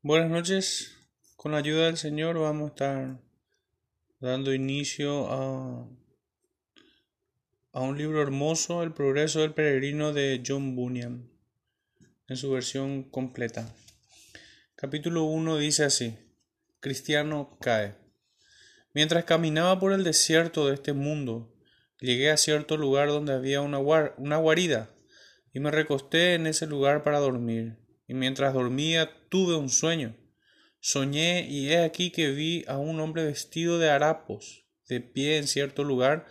Buenas noches. Con la ayuda del Señor vamos a estar dando inicio a, a un libro hermoso, El progreso del peregrino de John Bunyan, en su versión completa. Capítulo 1 dice así, Cristiano cae. Mientras caminaba por el desierto de este mundo, llegué a cierto lugar donde había una, una guarida, y me recosté en ese lugar para dormir y mientras dormía tuve un sueño. Soñé y he aquí que vi a un hombre vestido de harapos, de pie en cierto lugar,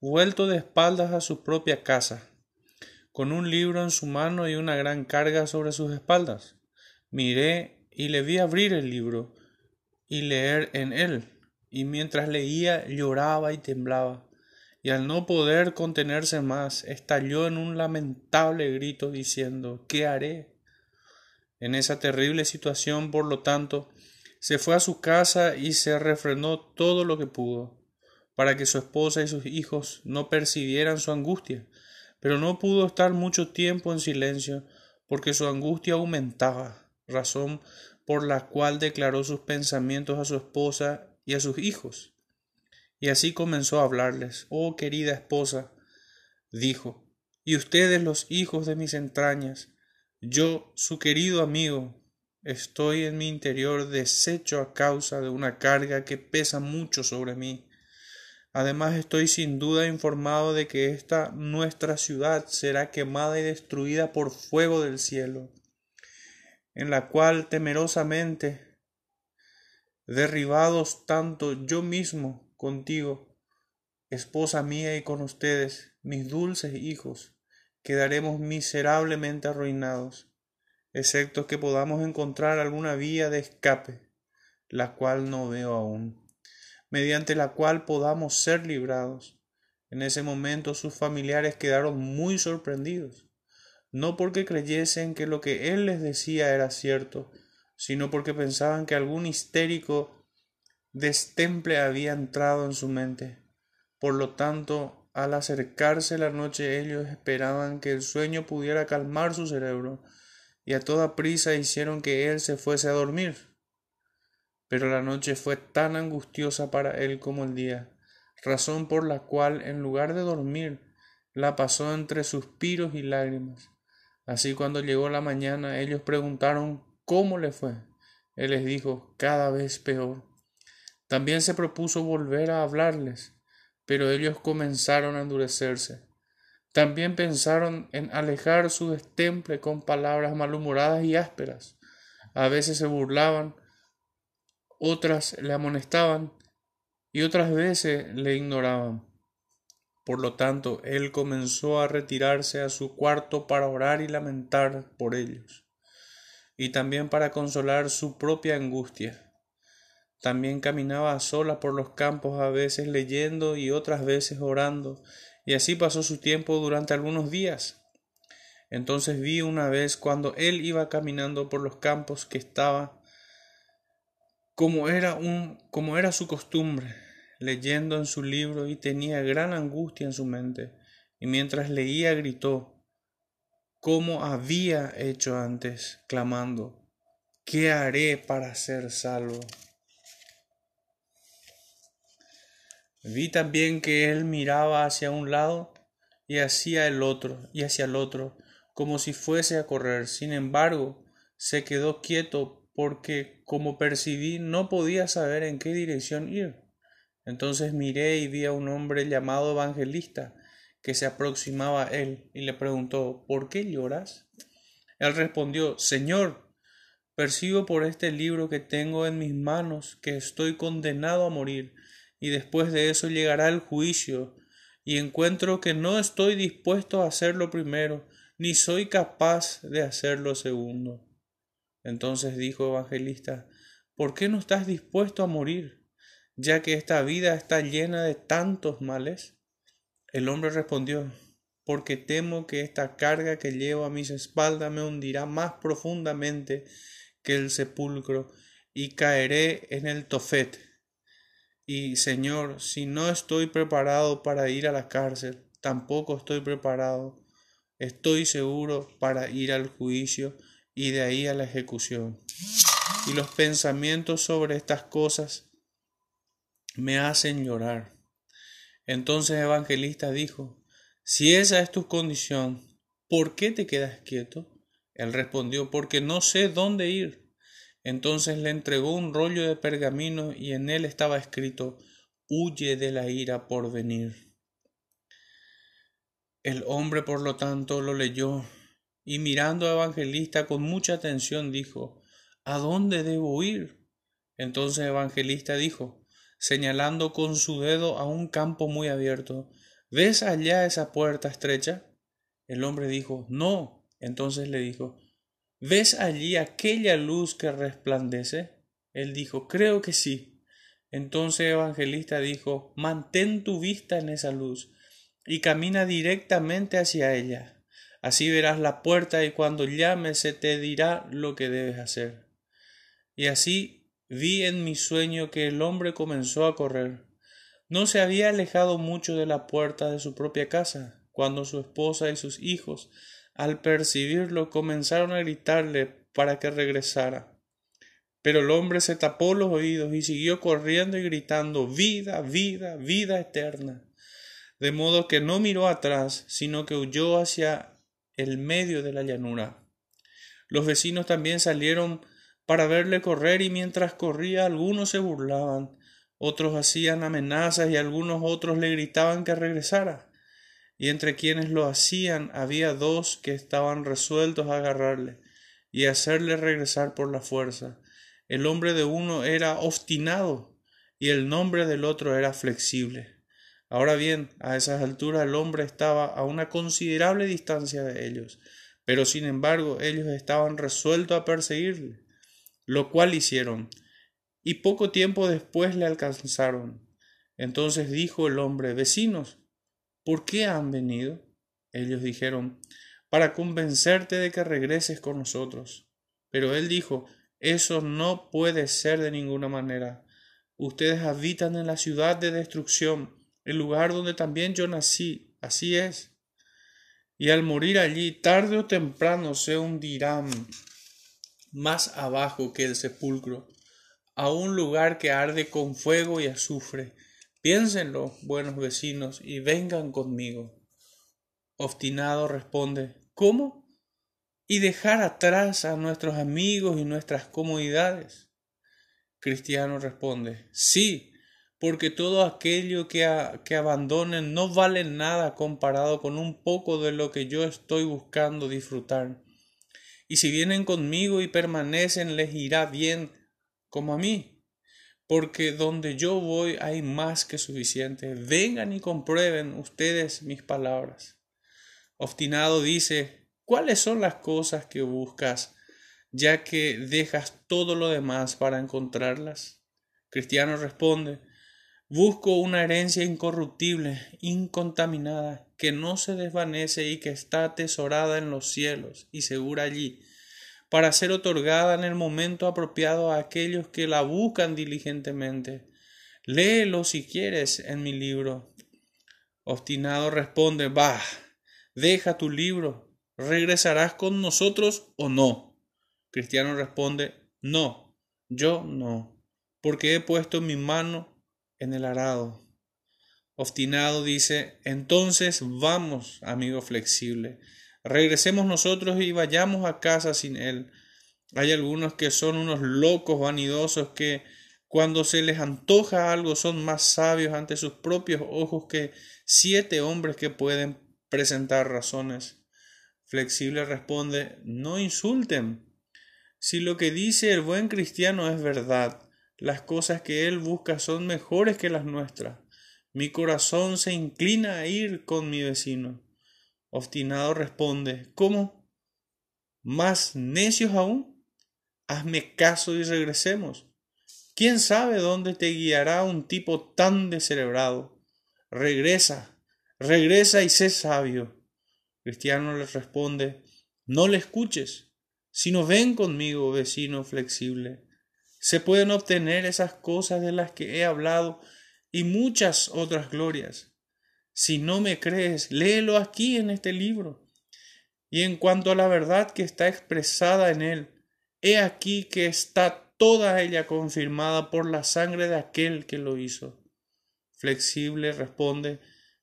vuelto de espaldas a su propia casa, con un libro en su mano y una gran carga sobre sus espaldas. Miré y le vi abrir el libro y leer en él, y mientras leía lloraba y temblaba, y al no poder contenerse más, estalló en un lamentable grito diciendo ¿Qué haré? En esa terrible situación, por lo tanto, se fue a su casa y se refrenó todo lo que pudo, para que su esposa y sus hijos no percibieran su angustia, pero no pudo estar mucho tiempo en silencio, porque su angustia aumentaba, razón por la cual declaró sus pensamientos a su esposa y a sus hijos. Y así comenzó a hablarles, Oh querida esposa, dijo, y ustedes los hijos de mis entrañas, yo, su querido amigo, estoy en mi interior deshecho a causa de una carga que pesa mucho sobre mí. Además estoy sin duda informado de que esta nuestra ciudad será quemada y destruida por fuego del cielo, en la cual temerosamente derribados tanto yo mismo contigo, esposa mía y con ustedes, mis dulces hijos, quedaremos miserablemente arruinados, excepto que podamos encontrar alguna vía de escape, la cual no veo aún, mediante la cual podamos ser librados. En ese momento sus familiares quedaron muy sorprendidos, no porque creyesen que lo que él les decía era cierto, sino porque pensaban que algún histérico destemple había entrado en su mente. Por lo tanto, al acercarse la noche ellos esperaban que el sueño pudiera calmar su cerebro, y a toda prisa hicieron que él se fuese a dormir. Pero la noche fue tan angustiosa para él como el día, razón por la cual, en lugar de dormir, la pasó entre suspiros y lágrimas. Así cuando llegó la mañana, ellos preguntaron cómo le fue. Él les dijo cada vez peor. También se propuso volver a hablarles, pero ellos comenzaron a endurecerse. También pensaron en alejar su destemple con palabras malhumoradas y ásperas. A veces se burlaban, otras le amonestaban y otras veces le ignoraban. Por lo tanto, él comenzó a retirarse a su cuarto para orar y lamentar por ellos, y también para consolar su propia angustia. También caminaba sola por los campos, a veces leyendo y otras veces orando, y así pasó su tiempo durante algunos días. Entonces vi una vez cuando él iba caminando por los campos que estaba como era un como era su costumbre, leyendo en su libro y tenía gran angustia en su mente, y mientras leía gritó como había hecho antes, clamando ¿Qué haré para ser salvo? Vi también que él miraba hacia un lado y hacia el otro y hacia el otro, como si fuese a correr. Sin embargo, se quedó quieto porque, como percibí, no podía saber en qué dirección ir. Entonces miré y vi a un hombre llamado evangelista que se aproximaba a él y le preguntó ¿Por qué lloras? Él respondió Señor, percibo por este libro que tengo en mis manos que estoy condenado a morir y después de eso llegará el juicio, y encuentro que no estoy dispuesto a hacer lo primero, ni soy capaz de hacer lo segundo. Entonces dijo Evangelista, ¿por qué no estás dispuesto a morir, ya que esta vida está llena de tantos males? El hombre respondió, porque temo que esta carga que llevo a mis espaldas me hundirá más profundamente que el sepulcro, y caeré en el tofet y Señor, si no estoy preparado para ir a la cárcel, tampoco estoy preparado, estoy seguro para ir al juicio y de ahí a la ejecución. y los pensamientos sobre estas cosas me hacen llorar. Entonces el evangelista dijo, si esa es tu condición, ¿por qué te quedas quieto? Él respondió, porque no sé dónde ir. Entonces le entregó un rollo de pergamino y en él estaba escrito, huye de la ira por venir. El hombre, por lo tanto, lo leyó y mirando al evangelista con mucha atención dijo, ¿A dónde debo ir? Entonces el evangelista dijo, señalando con su dedo a un campo muy abierto, ¿ves allá esa puerta estrecha? El hombre dijo, no. Entonces le dijo, ¿ves allí aquella luz que resplandece? Él dijo, creo que sí. Entonces el evangelista dijo, mantén tu vista en esa luz y camina directamente hacia ella. Así verás la puerta y cuando llames se te dirá lo que debes hacer. Y así vi en mi sueño que el hombre comenzó a correr. No se había alejado mucho de la puerta de su propia casa, cuando su esposa y sus hijos, al percibirlo, comenzaron a gritarle para que regresara. Pero el hombre se tapó los oídos y siguió corriendo y gritando Vida, vida, vida eterna de modo que no miró atrás, sino que huyó hacia el medio de la llanura. Los vecinos también salieron para verle correr y mientras corría algunos se burlaban, otros hacían amenazas y algunos otros le gritaban que regresara. Y entre quienes lo hacían había dos que estaban resueltos a agarrarle y hacerle regresar por la fuerza. El hombre de uno era obstinado y el nombre del otro era flexible. Ahora bien, a esas alturas el hombre estaba a una considerable distancia de ellos, pero sin embargo ellos estaban resueltos a perseguirle, lo cual hicieron, y poco tiempo después le alcanzaron. Entonces dijo el hombre, vecinos, ¿por qué han venido? Ellos dijeron, para convencerte de que regreses con nosotros. Pero él dijo, eso no puede ser de ninguna manera. Ustedes habitan en la ciudad de destrucción el lugar donde también yo nací, así es. Y al morir allí, tarde o temprano se hundirán más abajo que el sepulcro, a un lugar que arde con fuego y azufre. Piénsenlo, buenos vecinos, y vengan conmigo. Obstinado responde, ¿cómo? Y dejar atrás a nuestros amigos y nuestras comodidades. Cristiano responde, sí, porque todo aquello que, que abandonen no vale nada comparado con un poco de lo que yo estoy buscando disfrutar. Y si vienen conmigo y permanecen, les irá bien como a mí, porque donde yo voy hay más que suficiente. Vengan y comprueben ustedes mis palabras. Obstinado dice, ¿cuáles son las cosas que buscas, ya que dejas todo lo demás para encontrarlas? Cristiano responde, Busco una herencia incorruptible, incontaminada, que no se desvanece y que está atesorada en los cielos y segura allí, para ser otorgada en el momento apropiado a aquellos que la buscan diligentemente. Léelo si quieres en mi libro. Obstinado responde, Bah, deja tu libro, ¿regresarás con nosotros o no? Cristiano responde, No, yo no, porque he puesto mi mano en el arado. Obstinado dice, entonces vamos, amigo flexible, regresemos nosotros y vayamos a casa sin él. Hay algunos que son unos locos vanidosos que cuando se les antoja algo son más sabios ante sus propios ojos que siete hombres que pueden presentar razones. Flexible responde, no insulten. Si lo que dice el buen cristiano es verdad, las cosas que Él busca son mejores que las nuestras. Mi corazón se inclina a ir con mi vecino. Obstinado responde, ¿Cómo? ¿Más necios aún? Hazme caso y regresemos. ¿Quién sabe dónde te guiará un tipo tan descerebrado? Regresa, regresa y sé sabio. Cristiano le responde, no le escuches, sino ven conmigo, vecino flexible se pueden obtener esas cosas de las que he hablado y muchas otras glorias. Si no me crees, léelo aquí en este libro. Y en cuanto a la verdad que está expresada en él, he aquí que está toda ella confirmada por la sangre de aquel que lo hizo. Flexible responde,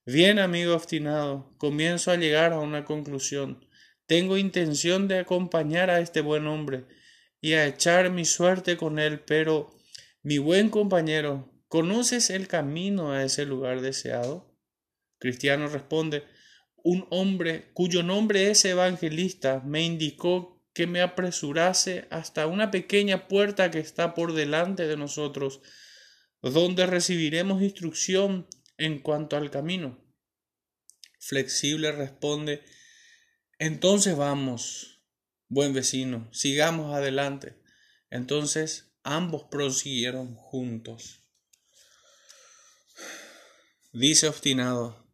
Bien, amigo obstinado, comienzo a llegar a una conclusión. Tengo intención de acompañar a este buen hombre y a echar mi suerte con él, pero, mi buen compañero, ¿conoces el camino a ese lugar deseado? Cristiano responde, un hombre cuyo nombre es evangelista me indicó que me apresurase hasta una pequeña puerta que está por delante de nosotros, donde recibiremos instrucción en cuanto al camino. Flexible responde, entonces vamos, buen vecino, sigamos adelante. Entonces ambos prosiguieron juntos. Dice obstinado,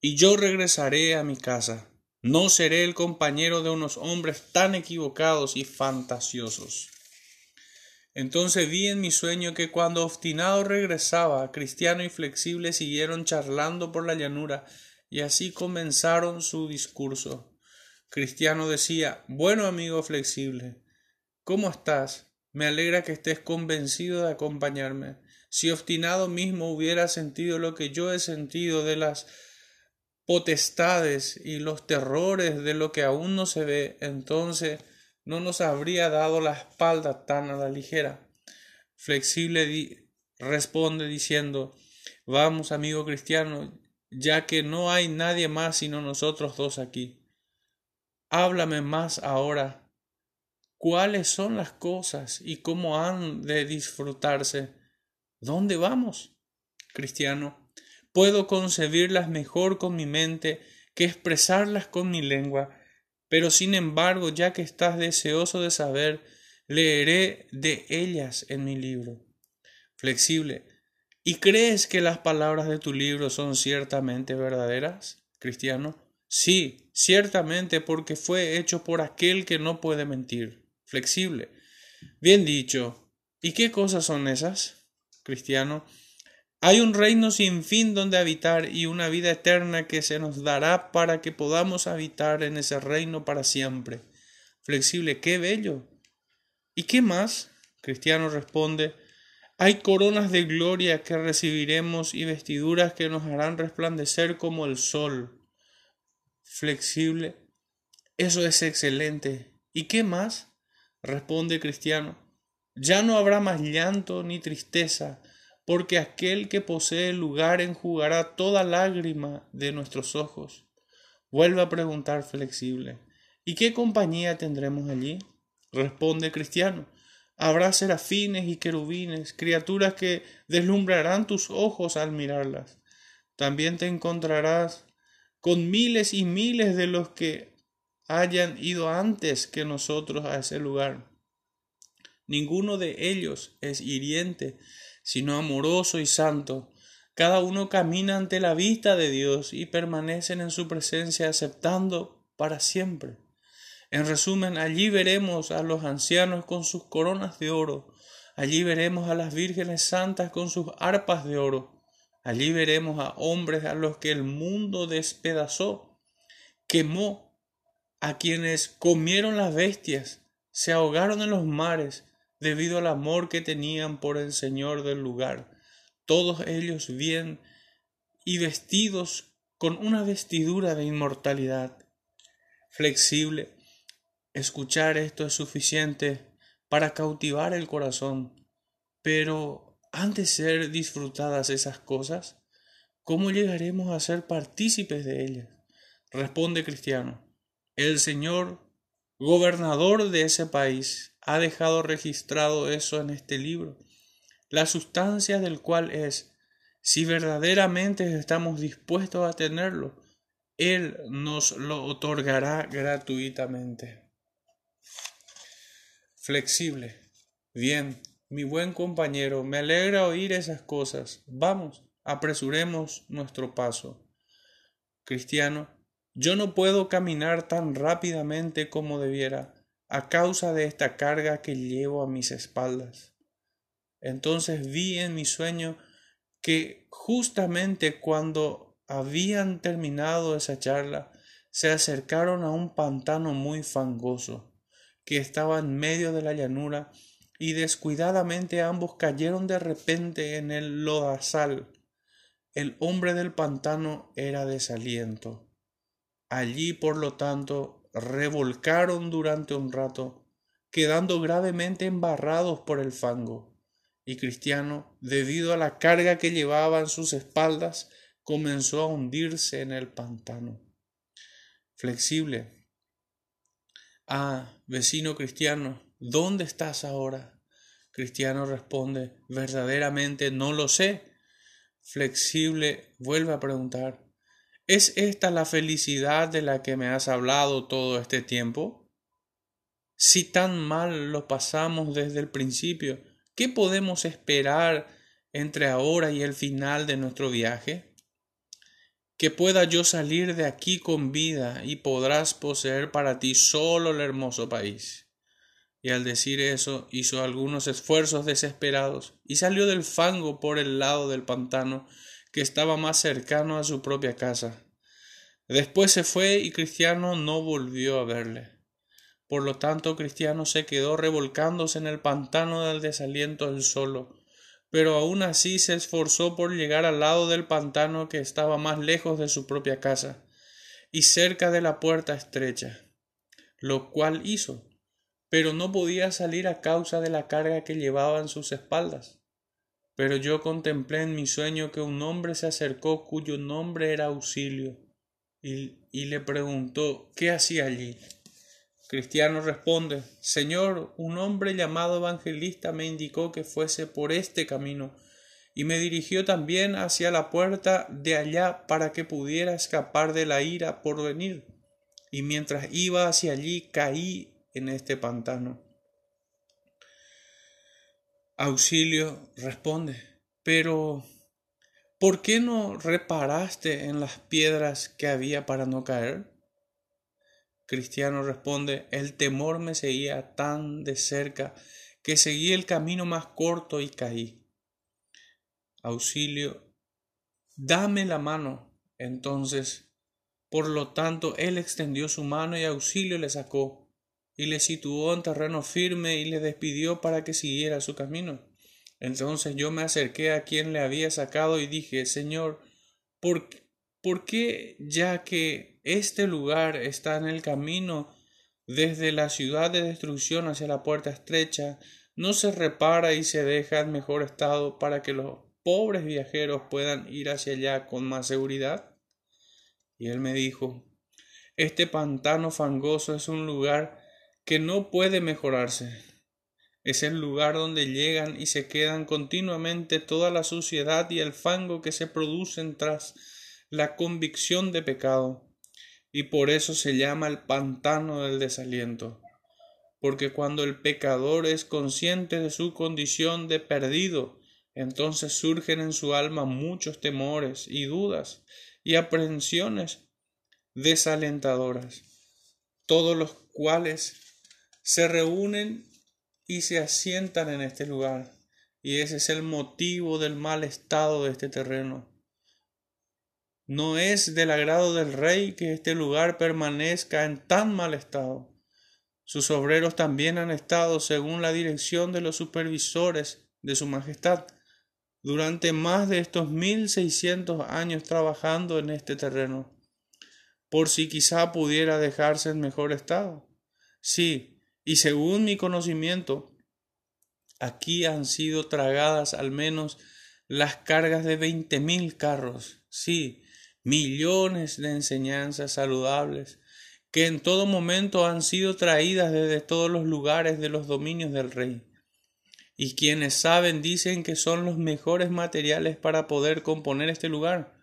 y yo regresaré a mi casa. No seré el compañero de unos hombres tan equivocados y fantasiosos. Entonces vi en mi sueño que cuando obstinado regresaba, cristiano y flexible siguieron charlando por la llanura, y así comenzaron su discurso. Cristiano decía Bueno amigo flexible, ¿cómo estás? Me alegra que estés convencido de acompañarme. Si obstinado mismo hubiera sentido lo que yo he sentido de las potestades y los terrores de lo que aún no se ve, entonces no nos habría dado la espalda tan a la ligera. Flexible responde diciendo, Vamos, amigo cristiano, ya que no hay nadie más sino nosotros dos aquí. Háblame más ahora. ¿Cuáles son las cosas y cómo han de disfrutarse? ¿Dónde vamos? Cristiano, puedo concebirlas mejor con mi mente que expresarlas con mi lengua pero sin embargo, ya que estás deseoso de saber, leeré de ellas en mi libro. Flexible. ¿Y crees que las palabras de tu libro son ciertamente verdaderas, cristiano? Sí, ciertamente porque fue hecho por aquel que no puede mentir. Flexible. Bien dicho. ¿Y qué cosas son esas, cristiano? Hay un reino sin fin donde habitar y una vida eterna que se nos dará para que podamos habitar en ese reino para siempre. Flexible, qué bello. ¿Y qué más? Cristiano responde, hay coronas de gloria que recibiremos y vestiduras que nos harán resplandecer como el sol. Flexible, eso es excelente. ¿Y qué más? Responde Cristiano, ya no habrá más llanto ni tristeza, porque aquel que posee lugar enjugará toda lágrima de nuestros ojos. Vuelve a preguntar flexible, ¿y qué compañía tendremos allí? Responde cristiano, habrá serafines y querubines, criaturas que deslumbrarán tus ojos al mirarlas. También te encontrarás con miles y miles de los que hayan ido antes que nosotros a ese lugar. Ninguno de ellos es hiriente, sino amoroso y santo. Cada uno camina ante la vista de Dios y permanecen en su presencia aceptando para siempre. En resumen, allí veremos a los ancianos con sus coronas de oro, allí veremos a las vírgenes santas con sus arpas de oro, allí veremos a hombres a los que el mundo despedazó, quemó, a quienes comieron las bestias, se ahogaron en los mares, debido al amor que tenían por el Señor del lugar, todos ellos bien y vestidos con una vestidura de inmortalidad. Flexible, escuchar esto es suficiente para cautivar el corazón, pero antes de ser disfrutadas esas cosas, ¿cómo llegaremos a ser partícipes de ellas? Responde Cristiano, el Señor, gobernador de ese país, ha dejado registrado eso en este libro, la sustancia del cual es, si verdaderamente estamos dispuestos a tenerlo, Él nos lo otorgará gratuitamente. Flexible. Bien, mi buen compañero, me alegra oír esas cosas. Vamos, apresuremos nuestro paso. Cristiano, yo no puedo caminar tan rápidamente como debiera a causa de esta carga que llevo a mis espaldas. Entonces vi en mi sueño que justamente cuando habían terminado esa charla, se acercaron a un pantano muy fangoso, que estaba en medio de la llanura y descuidadamente ambos cayeron de repente en el lodazal. El hombre del pantano era desaliento. Allí, por lo tanto, revolcaron durante un rato, quedando gravemente embarrados por el fango. Y Cristiano, debido a la carga que llevaba en sus espaldas, comenzó a hundirse en el pantano. Flexible. Ah, vecino cristiano, ¿dónde estás ahora? Cristiano responde, verdaderamente no lo sé. Flexible vuelve a preguntar, ¿es esta la felicidad de la que me has hablado todo este tiempo? Si tan mal lo pasamos desde el principio, ¿qué podemos esperar entre ahora y el final de nuestro viaje? Que pueda yo salir de aquí con vida y podrás poseer para ti solo el hermoso país. Y al decir eso hizo algunos esfuerzos desesperados y salió del fango por el lado del pantano que estaba más cercano a su propia casa. Después se fue y Cristiano no volvió a verle. Por lo tanto, Cristiano se quedó revolcándose en el pantano del desaliento él solo, pero aún así se esforzó por llegar al lado del pantano que estaba más lejos de su propia casa y cerca de la puerta estrecha, lo cual hizo, pero no podía salir a causa de la carga que llevaba en sus espaldas. Pero yo contemplé en mi sueño que un hombre se acercó cuyo nombre era Auxilio, y, y le preguntó ¿qué hacía allí? Cristiano responde, Señor, un hombre llamado evangelista me indicó que fuese por este camino, y me dirigió también hacia la puerta de allá para que pudiera escapar de la ira por venir. Y mientras iba hacia allí caí en este pantano. Auxilio responde, pero ¿por qué no reparaste en las piedras que había para no caer? Cristiano responde, el temor me seguía tan de cerca que seguí el camino más corto y caí. Auxilio, dame la mano. Entonces, por lo tanto, él extendió su mano y Auxilio le sacó y le situó en terreno firme y le despidió para que siguiera su camino. Entonces yo me acerqué a quien le había sacado y dije, Señor, ¿por, ¿por qué ya que este lugar está en el camino desde la ciudad de destrucción hacia la puerta estrecha, no se repara y se deja en mejor estado para que los pobres viajeros puedan ir hacia allá con más seguridad? Y él me dijo, este pantano fangoso es un lugar que no puede mejorarse. Es el lugar donde llegan y se quedan continuamente toda la suciedad y el fango que se producen tras la convicción de pecado y por eso se llama el pantano del desaliento, porque cuando el pecador es consciente de su condición de perdido, entonces surgen en su alma muchos temores y dudas y aprehensiones desalentadoras, todos los cuales se reúnen y se asientan en este lugar, y ese es el motivo del mal estado de este terreno no es del agrado del rey que este lugar permanezca en tan mal estado. Sus obreros también han estado, según la dirección de los supervisores de su Majestad, durante más de estos mil seiscientos años trabajando en este terreno, por si quizá pudiera dejarse en mejor estado. Sí, y según mi conocimiento, aquí han sido tragadas al menos las cargas de veinte mil carros, sí, millones de enseñanzas saludables que en todo momento han sido traídas desde todos los lugares de los dominios del rey. Y quienes saben dicen que son los mejores materiales para poder componer este lugar,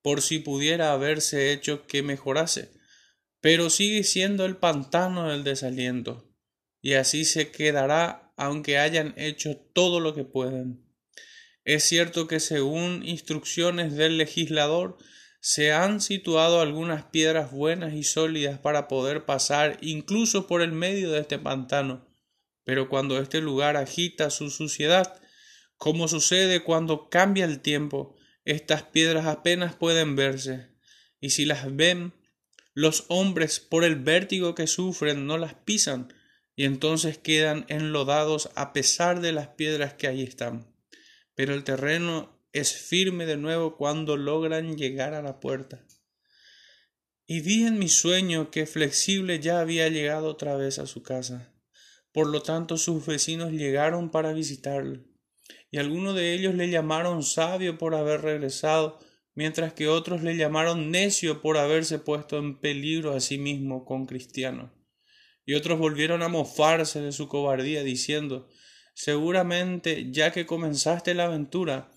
por si pudiera haberse hecho que mejorase. Pero sigue siendo el pantano del desaliento, y así se quedará aunque hayan hecho todo lo que pueden. Es cierto que según instrucciones del legislador, se han situado algunas piedras buenas y sólidas para poder pasar incluso por el medio de este pantano. Pero cuando este lugar agita su suciedad, como sucede cuando cambia el tiempo, estas piedras apenas pueden verse, y si las ven, los hombres por el vértigo que sufren no las pisan, y entonces quedan enlodados a pesar de las piedras que ahí están. Pero el terreno es firme de nuevo cuando logran llegar a la puerta. Y vi en mi sueño que Flexible ya había llegado otra vez a su casa. Por lo tanto sus vecinos llegaron para visitarlo, y algunos de ellos le llamaron sabio por haber regresado, mientras que otros le llamaron necio por haberse puesto en peligro a sí mismo con cristiano. Y otros volvieron a mofarse de su cobardía, diciendo Seguramente, ya que comenzaste la aventura,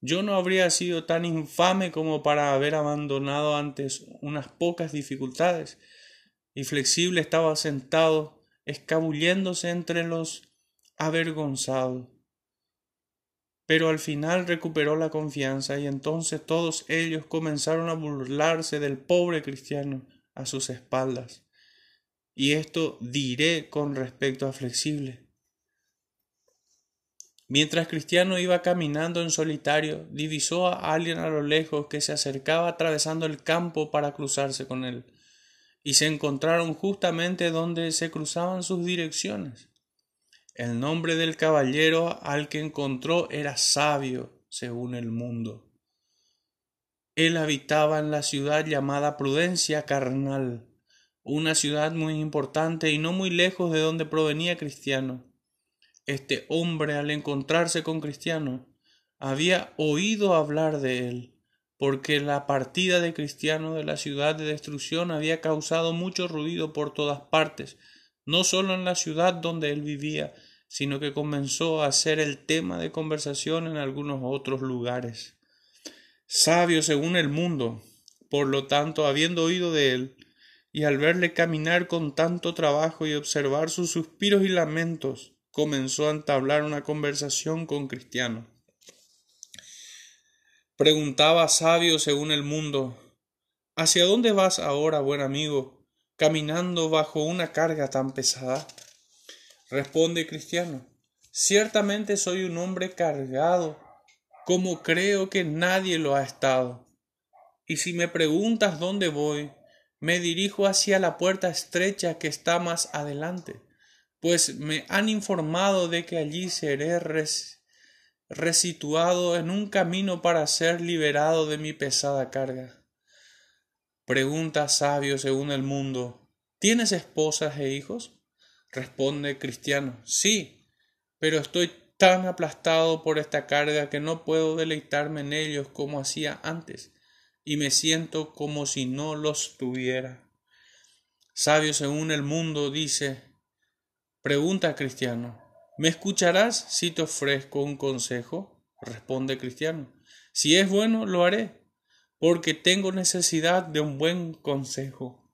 yo no habría sido tan infame como para haber abandonado antes unas pocas dificultades. Y flexible estaba sentado, escabulléndose entre los avergonzados. Pero al final recuperó la confianza y entonces todos ellos comenzaron a burlarse del pobre cristiano a sus espaldas. Y esto diré con respecto a Flexible. Mientras Cristiano iba caminando en solitario, divisó a alguien a lo lejos que se acercaba atravesando el campo para cruzarse con él, y se encontraron justamente donde se cruzaban sus direcciones. El nombre del caballero al que encontró era sabio, según el mundo. Él habitaba en la ciudad llamada Prudencia Carnal, una ciudad muy importante y no muy lejos de donde provenía Cristiano este hombre al encontrarse con Cristiano había oído hablar de él, porque la partida de Cristiano de la ciudad de destrucción había causado mucho ruido por todas partes, no solo en la ciudad donde él vivía, sino que comenzó a ser el tema de conversación en algunos otros lugares. Sabio según el mundo, por lo tanto, habiendo oído de él, y al verle caminar con tanto trabajo y observar sus suspiros y lamentos, comenzó a entablar una conversación con Cristiano. Preguntaba sabio según el mundo ¿Hacia dónde vas ahora, buen amigo, caminando bajo una carga tan pesada? Responde Cristiano Ciertamente soy un hombre cargado, como creo que nadie lo ha estado. Y si me preguntas dónde voy, me dirijo hacia la puerta estrecha que está más adelante pues me han informado de que allí seré resituado en un camino para ser liberado de mi pesada carga. Pregunta sabio según el mundo, ¿tienes esposas e hijos? Responde cristiano, sí, pero estoy tan aplastado por esta carga que no puedo deleitarme en ellos como hacía antes, y me siento como si no los tuviera. Sabio según el mundo dice, Pregunta Cristiano. ¿Me escucharás si te ofrezco un consejo? Responde Cristiano. Si es bueno, lo haré, porque tengo necesidad de un buen consejo.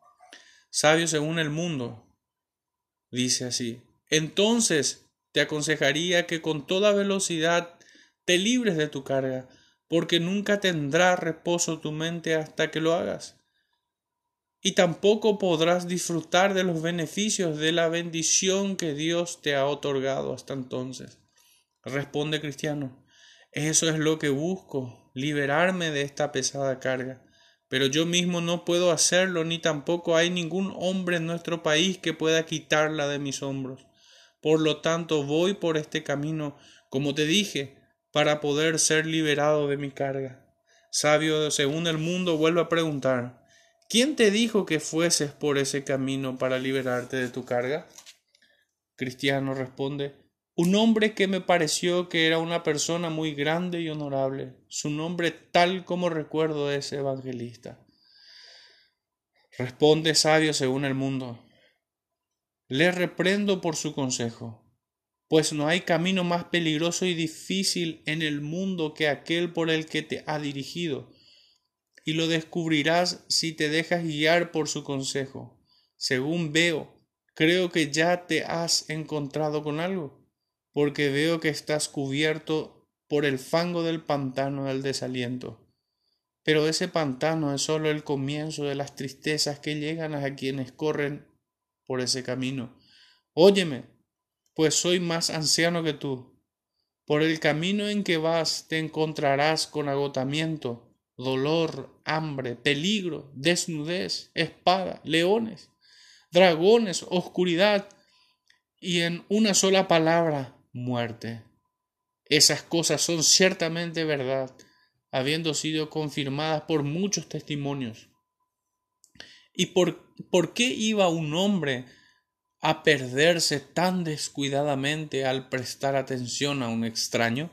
Sabio según el mundo. Dice así. Entonces te aconsejaría que con toda velocidad te libres de tu carga, porque nunca tendrá reposo tu mente hasta que lo hagas y tampoco podrás disfrutar de los beneficios de la bendición que Dios te ha otorgado hasta entonces. Responde cristiano, eso es lo que busco, liberarme de esta pesada carga. Pero yo mismo no puedo hacerlo, ni tampoco hay ningún hombre en nuestro país que pueda quitarla de mis hombros. Por lo tanto, voy por este camino, como te dije, para poder ser liberado de mi carga. Sabio, según el mundo, vuelve a preguntar, ¿Quién te dijo que fueses por ese camino para liberarte de tu carga? Cristiano responde, un hombre que me pareció que era una persona muy grande y honorable. Su nombre tal como recuerdo es evangelista. Responde sabio según el mundo. Le reprendo por su consejo, pues no hay camino más peligroso y difícil en el mundo que aquel por el que te ha dirigido y lo descubrirás si te dejas guiar por su consejo. Según veo, creo que ya te has encontrado con algo, porque veo que estás cubierto por el fango del pantano del desaliento. Pero ese pantano es sólo el comienzo de las tristezas que llegan a quienes corren por ese camino. Óyeme, pues soy más anciano que tú. Por el camino en que vas te encontrarás con agotamiento, dolor, hambre, peligro, desnudez, espada, leones, dragones, oscuridad y en una sola palabra, muerte. Esas cosas son ciertamente verdad, habiendo sido confirmadas por muchos testimonios. ¿Y por, por qué iba un hombre a perderse tan descuidadamente al prestar atención a un extraño?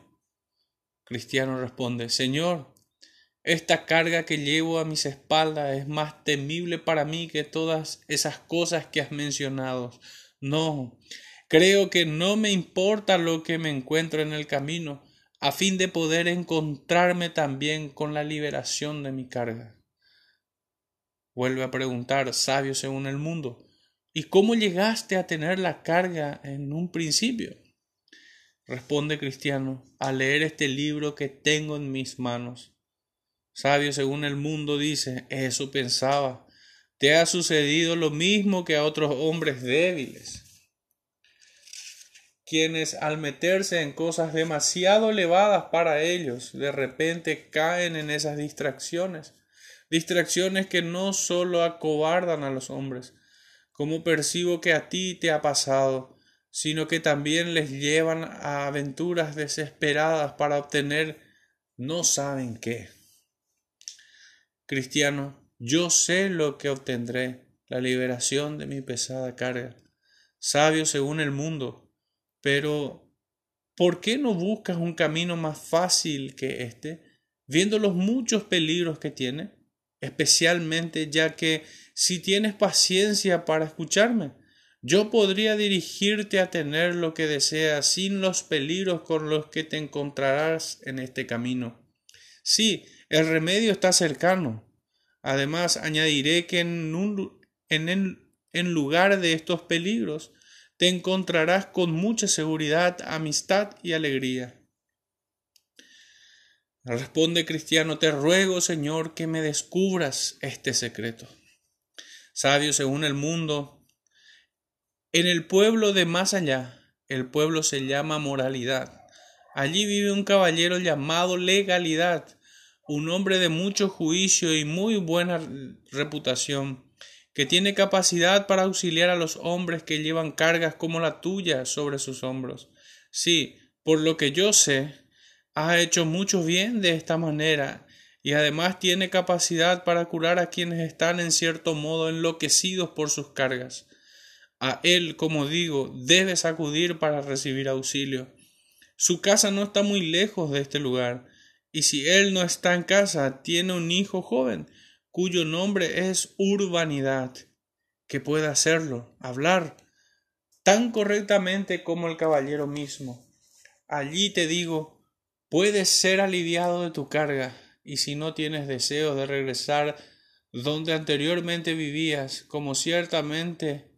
Cristiano responde, Señor, esta carga que llevo a mis espaldas es más temible para mí que todas esas cosas que has mencionado. No, creo que no me importa lo que me encuentro en el camino, a fin de poder encontrarme también con la liberación de mi carga. Vuelve a preguntar, sabio según el mundo, ¿y cómo llegaste a tener la carga en un principio? Responde Cristiano, a leer este libro que tengo en mis manos. Sabio según el mundo dice, eso pensaba, te ha sucedido lo mismo que a otros hombres débiles, quienes al meterse en cosas demasiado elevadas para ellos, de repente caen en esas distracciones, distracciones que no sólo acobardan a los hombres, como percibo que a ti te ha pasado, sino que también les llevan a aventuras desesperadas para obtener no saben qué. Cristiano, yo sé lo que obtendré, la liberación de mi pesada carga. Sabio según el mundo, pero ¿por qué no buscas un camino más fácil que este, viendo los muchos peligros que tiene? Especialmente ya que si tienes paciencia para escucharme, yo podría dirigirte a tener lo que deseas sin los peligros con los que te encontrarás en este camino. Sí, el remedio está cercano. Además, añadiré que en, en, en lugar de estos peligros, te encontrarás con mucha seguridad, amistad y alegría. Responde Cristiano, te ruego, Señor, que me descubras este secreto. Sabio según el mundo, en el pueblo de más allá, el pueblo se llama moralidad. Allí vive un caballero llamado legalidad, un hombre de mucho juicio y muy buena reputación, que tiene capacidad para auxiliar a los hombres que llevan cargas como la tuya sobre sus hombros. Sí, por lo que yo sé, ha hecho mucho bien de esta manera, y además tiene capacidad para curar a quienes están en cierto modo enloquecidos por sus cargas. A él, como digo, debes acudir para recibir auxilio. Su casa no está muy lejos de este lugar, y si él no está en casa, tiene un hijo joven, cuyo nombre es urbanidad, que puede hacerlo, hablar, tan correctamente como el caballero mismo. Allí te digo, puedes ser aliviado de tu carga, y si no tienes deseo de regresar donde anteriormente vivías, como ciertamente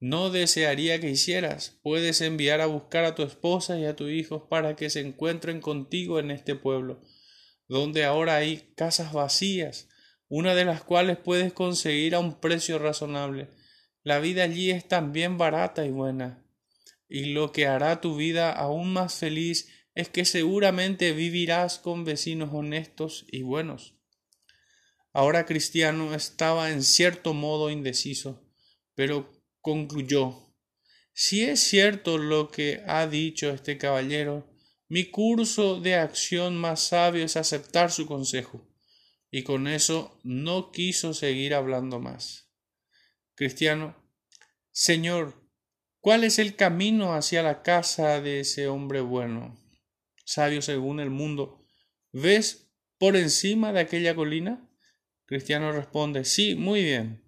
no desearía que hicieras. Puedes enviar a buscar a tu esposa y a tus hijos para que se encuentren contigo en este pueblo, donde ahora hay casas vacías, una de las cuales puedes conseguir a un precio razonable. La vida allí es también barata y buena, y lo que hará tu vida aún más feliz es que seguramente vivirás con vecinos honestos y buenos. Ahora Cristiano estaba en cierto modo indeciso, pero concluyó Si es cierto lo que ha dicho este caballero, mi curso de acción más sabio es aceptar su consejo. Y con eso no quiso seguir hablando más. Cristiano, Señor, ¿cuál es el camino hacia la casa de ese hombre bueno? Sabio según el mundo, ¿ves por encima de aquella colina? Cristiano responde, sí, muy bien.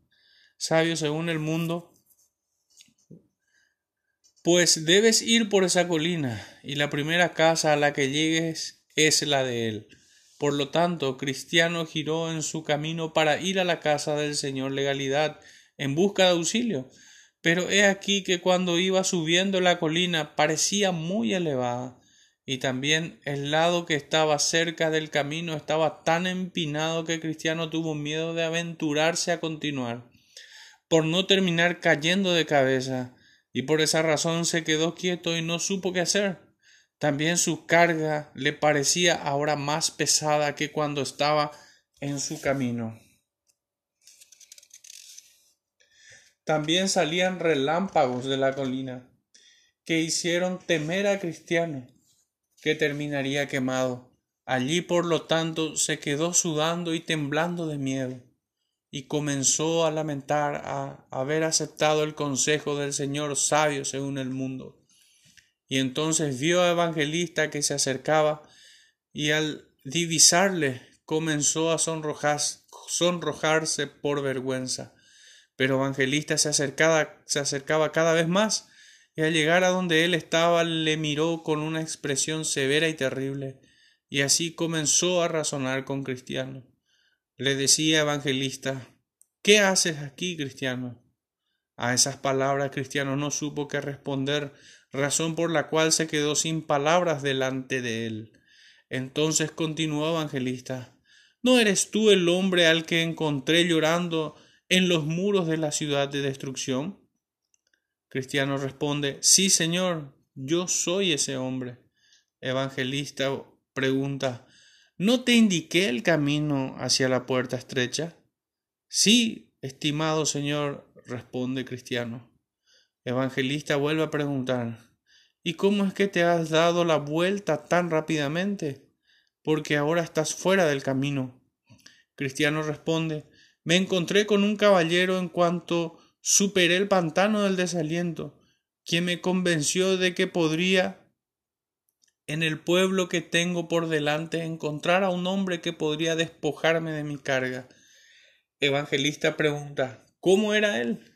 Sabio según el mundo, pues debes ir por esa colina, y la primera casa a la que llegues es la de él. Por lo tanto, Cristiano giró en su camino para ir a la casa del señor legalidad en busca de auxilio. Pero he aquí que cuando iba subiendo la colina parecía muy elevada, y también el lado que estaba cerca del camino estaba tan empinado que Cristiano tuvo miedo de aventurarse a continuar, por no terminar cayendo de cabeza y por esa razón se quedó quieto y no supo qué hacer. También su carga le parecía ahora más pesada que cuando estaba en su camino. También salían relámpagos de la colina, que hicieron temer a Cristiano, que terminaría quemado. Allí, por lo tanto, se quedó sudando y temblando de miedo, y comenzó a lamentar a haber aceptado el consejo del Señor sabio según el mundo. Y entonces vio a Evangelista que se acercaba, y al divisarle comenzó a sonrojarse por vergüenza. Pero Evangelista se acercaba, se acercaba cada vez más, y al llegar a donde él estaba le miró con una expresión severa y terrible, y así comenzó a razonar con Cristiano. Le decía Evangelista, ¿qué haces aquí, Cristiano? A esas palabras Cristiano no supo qué responder, razón por la cual se quedó sin palabras delante de él. Entonces continuó Evangelista, ¿no eres tú el hombre al que encontré llorando en los muros de la ciudad de destrucción? Cristiano responde, Sí, Señor, yo soy ese hombre. Evangelista pregunta, ¿no te indiqué el camino hacia la puerta estrecha? Sí, estimado Señor, responde Cristiano. Evangelista vuelve a preguntar, ¿y cómo es que te has dado la vuelta tan rápidamente? Porque ahora estás fuera del camino. Cristiano responde, me encontré con un caballero en cuanto superé el pantano del desaliento, quien me convenció de que podría en el pueblo que tengo por delante encontrar a un hombre que podría despojarme de mi carga. Evangelista pregunta ¿Cómo era él?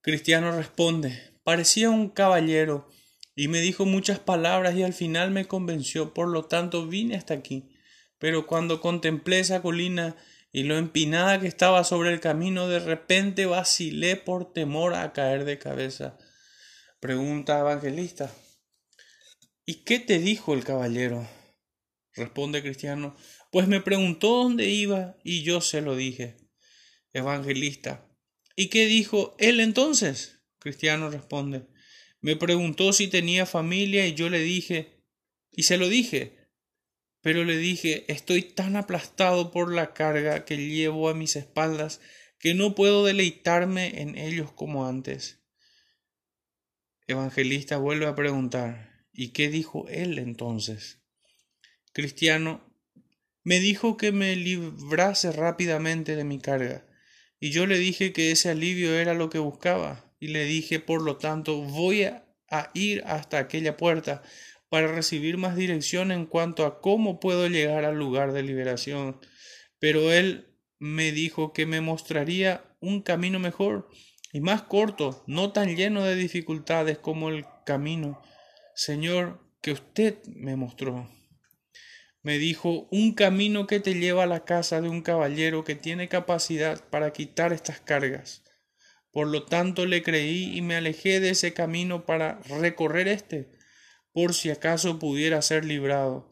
Cristiano responde Parecía un caballero y me dijo muchas palabras y al final me convenció, por lo tanto vine hasta aquí. Pero cuando contemplé esa colina y lo empinada que estaba sobre el camino, de repente vacilé por temor a caer de cabeza. Pregunta Evangelista. ¿Y qué te dijo el caballero? Responde Cristiano. Pues me preguntó dónde iba y yo se lo dije. Evangelista. ¿Y qué dijo él entonces? Cristiano responde. Me preguntó si tenía familia y yo le dije, y se lo dije, pero le dije estoy tan aplastado por la carga que llevo a mis espaldas que no puedo deleitarme en ellos como antes. Evangelista vuelve a preguntar ¿Y qué dijo él entonces? Cristiano me dijo que me librase rápidamente de mi carga, y yo le dije que ese alivio era lo que buscaba, y le dije, por lo tanto, voy a, ir hasta aquella puerta, para recibir más dirección en cuanto a cómo puedo llegar al lugar de liberación. Pero él me dijo que me mostraría un camino mejor y más corto, no tan lleno de dificultades como el camino, Señor, que usted me mostró. Me dijo, un camino que te lleva a la casa de un caballero que tiene capacidad para quitar estas cargas. Por lo tanto le creí y me alejé de ese camino para recorrer este por si acaso pudiera ser librado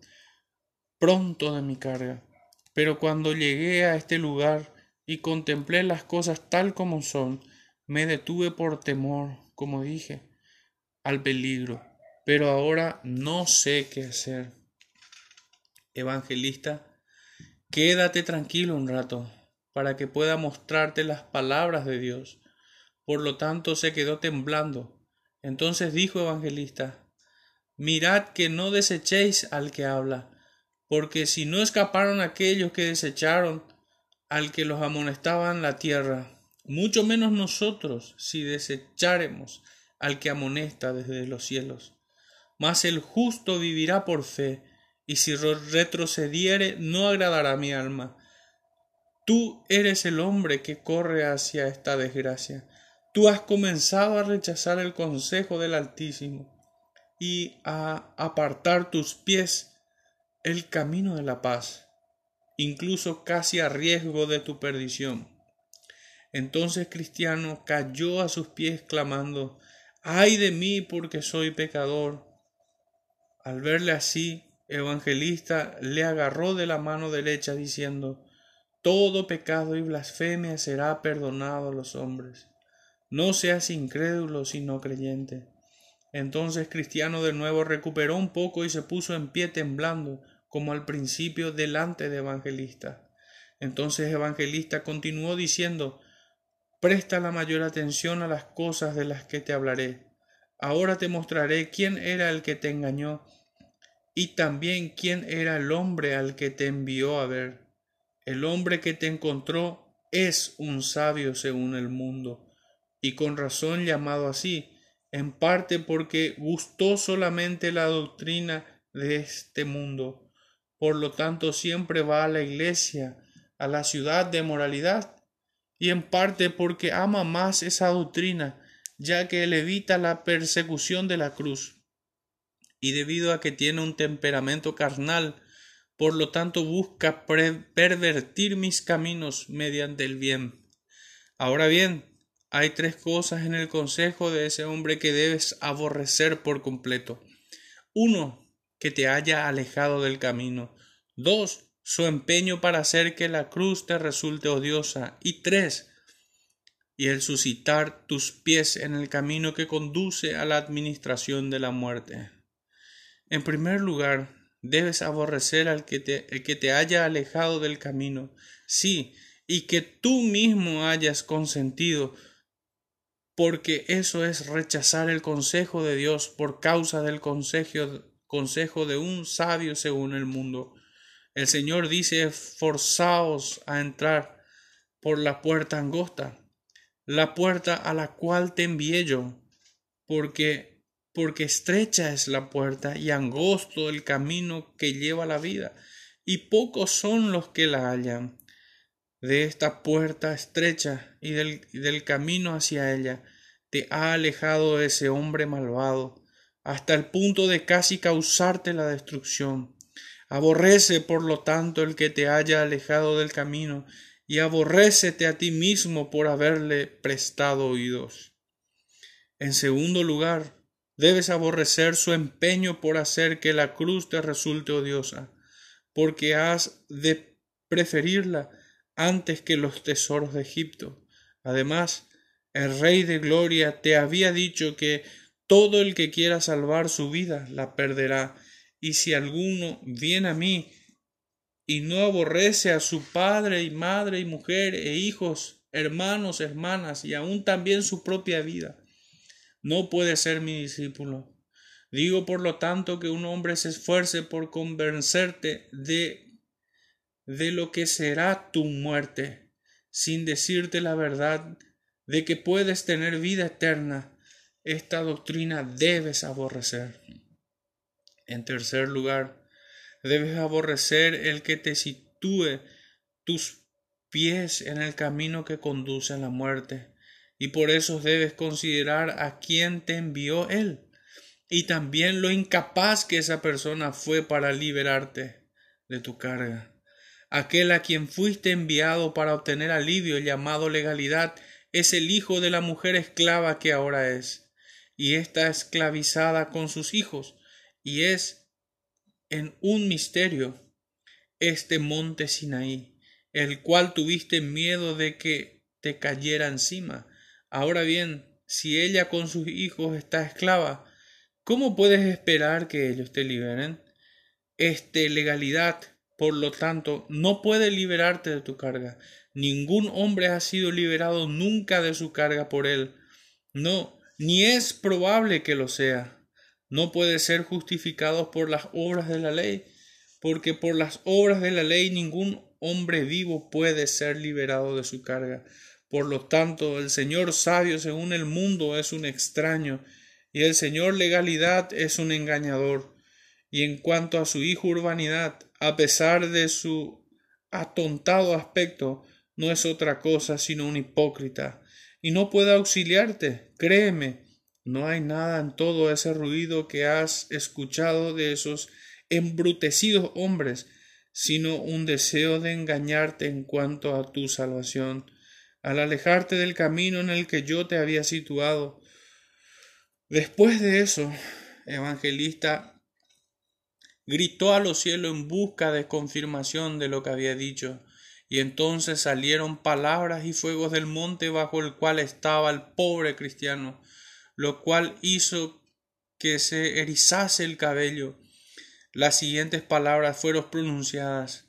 pronto de mi carga. Pero cuando llegué a este lugar y contemplé las cosas tal como son, me detuve por temor, como dije, al peligro. Pero ahora no sé qué hacer. Evangelista, quédate tranquilo un rato, para que pueda mostrarte las palabras de Dios. Por lo tanto se quedó temblando. Entonces dijo Evangelista, Mirad que no desechéis al que habla, porque si no escaparon aquellos que desecharon al que los amonestaba en la tierra, mucho menos nosotros si desecháremos al que amonesta desde los cielos. Mas el justo vivirá por fe, y si retrocediere no agradará mi alma. Tú eres el hombre que corre hacia esta desgracia. Tú has comenzado a rechazar el consejo del Altísimo y a apartar tus pies el camino de la paz, incluso casi a riesgo de tu perdición. Entonces Cristiano cayó a sus pies clamando, ay de mí porque soy pecador. Al verle así, Evangelista le agarró de la mano derecha diciendo, todo pecado y blasfemia será perdonado a los hombres. No seas incrédulo sino creyente. Entonces Cristiano de nuevo recuperó un poco y se puso en pie temblando, como al principio delante de Evangelista. Entonces Evangelista continuó diciendo Presta la mayor atención a las cosas de las que te hablaré. Ahora te mostraré quién era el que te engañó y también quién era el hombre al que te envió a ver. El hombre que te encontró es un sabio según el mundo, y con razón llamado así, en parte porque gustó solamente la doctrina de este mundo. Por lo tanto, siempre va a la iglesia, a la ciudad de moralidad, y en parte porque ama más esa doctrina, ya que él evita la persecución de la cruz. Y debido a que tiene un temperamento carnal, por lo tanto busca pervertir mis caminos mediante el bien. Ahora bien, hay tres cosas en el consejo de ese hombre que debes aborrecer por completo. Uno, que te haya alejado del camino. Dos, su empeño para hacer que la cruz te resulte odiosa. Y tres, y el suscitar tus pies en el camino que conduce a la administración de la muerte. En primer lugar, debes aborrecer al que te, que te haya alejado del camino, sí, y que tú mismo hayas consentido, porque eso es rechazar el consejo de Dios por causa del consejo, consejo de un sabio según el mundo. El Señor dice, forzaos a entrar por la puerta angosta, la puerta a la cual te envié yo, porque porque estrecha es la puerta y angosto el camino que lleva la vida, y pocos son los que la hallan. De esta puerta estrecha y del, del camino hacia ella te ha alejado ese hombre malvado, hasta el punto de casi causarte la destrucción. Aborrece, por lo tanto, el que te haya alejado del camino, y aborrécete a ti mismo por haberle prestado oídos. En segundo lugar, Debes aborrecer su empeño por hacer que la cruz te resulte odiosa, porque has de preferirla antes que los tesoros de Egipto. Además, el Rey de Gloria te había dicho que todo el que quiera salvar su vida la perderá, y si alguno viene a mí y no aborrece a su padre y madre y mujer e hijos, hermanos, hermanas, y aun también su propia vida, no puede ser mi discípulo. Digo por lo tanto que un hombre se esfuerce por convencerte de de lo que será tu muerte, sin decirte la verdad de que puedes tener vida eterna. Esta doctrina debes aborrecer. En tercer lugar, debes aborrecer el que te sitúe tus pies en el camino que conduce a la muerte y por eso debes considerar a quién te envió Él y también lo incapaz que esa persona fue para liberarte de tu carga. Aquel a quien fuiste enviado para obtener alivio llamado legalidad es el hijo de la mujer esclava que ahora es, y está esclavizada con sus hijos, y es en un misterio este monte Sinaí, el cual tuviste miedo de que te cayera encima, Ahora bien, si ella con sus hijos está esclava, ¿cómo puedes esperar que ellos te liberen? Este legalidad, por lo tanto, no puede liberarte de tu carga. Ningún hombre ha sido liberado nunca de su carga por él. No, ni es probable que lo sea. No puede ser justificado por las obras de la ley, porque por las obras de la ley ningún hombre vivo puede ser liberado de su carga. Por lo tanto, el Señor sabio según el mundo es un extraño, y el Señor legalidad es un engañador. Y en cuanto a su hijo urbanidad, a pesar de su atontado aspecto, no es otra cosa sino un hipócrita, y no puede auxiliarte, créeme, no hay nada en todo ese ruido que has escuchado de esos embrutecidos hombres, sino un deseo de engañarte en cuanto a tu salvación al alejarte del camino en el que yo te había situado. Después de eso, evangelista gritó a los cielos en busca de confirmación de lo que había dicho, y entonces salieron palabras y fuegos del monte bajo el cual estaba el pobre cristiano, lo cual hizo que se erizase el cabello. Las siguientes palabras fueron pronunciadas.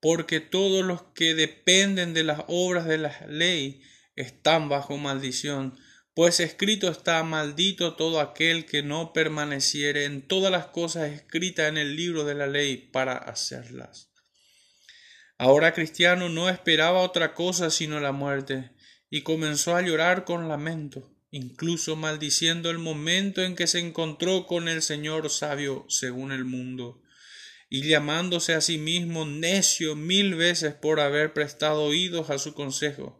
Porque todos los que dependen de las obras de la ley están bajo maldición, Pues escrito está maldito todo aquel que no permaneciere en todas las cosas escritas en el libro de la ley para hacerlas. Ahora Cristiano no esperaba otra cosa sino la muerte, y comenzó a llorar con lamento, incluso maldiciendo el momento en que se encontró con el Señor sabio según el mundo, y llamándose a sí mismo necio mil veces por haber prestado oídos a su consejo.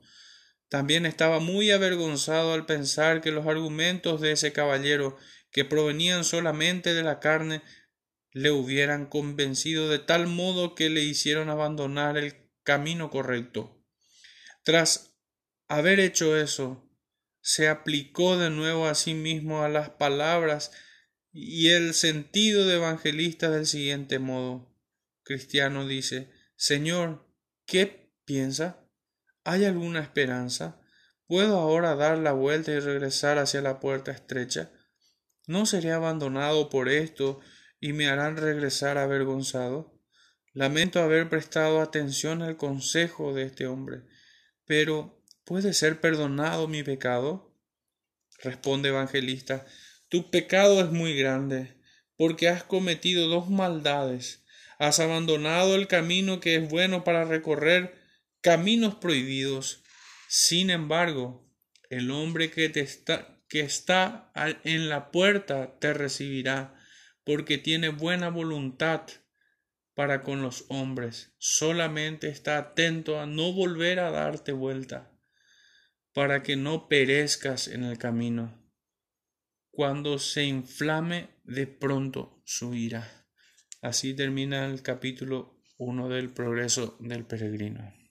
También estaba muy avergonzado al pensar que los argumentos de ese caballero, que provenían solamente de la carne, le hubieran convencido de tal modo que le hicieron abandonar el camino correcto. Tras haber hecho eso, se aplicó de nuevo a sí mismo a las palabras y el sentido de evangelista del siguiente modo. Cristiano dice Señor, ¿qué piensa? ¿Hay alguna esperanza? ¿Puedo ahora dar la vuelta y regresar hacia la puerta estrecha? ¿No seré abandonado por esto y me harán regresar avergonzado. Lamento haber prestado atención al consejo de este hombre, pero ¿puede ser perdonado mi pecado? Responde Evangelista, tu pecado es muy grande, porque has cometido dos maldades, has abandonado el camino que es bueno para recorrer caminos prohibidos. Sin embargo, el hombre que, te está, que está en la puerta te recibirá porque tiene buena voluntad para con los hombres. Solamente está atento a no volver a darte vuelta, para que no perezcas en el camino. Cuando se inflame de pronto su ira. Así termina el capítulo 1 del progreso del peregrino.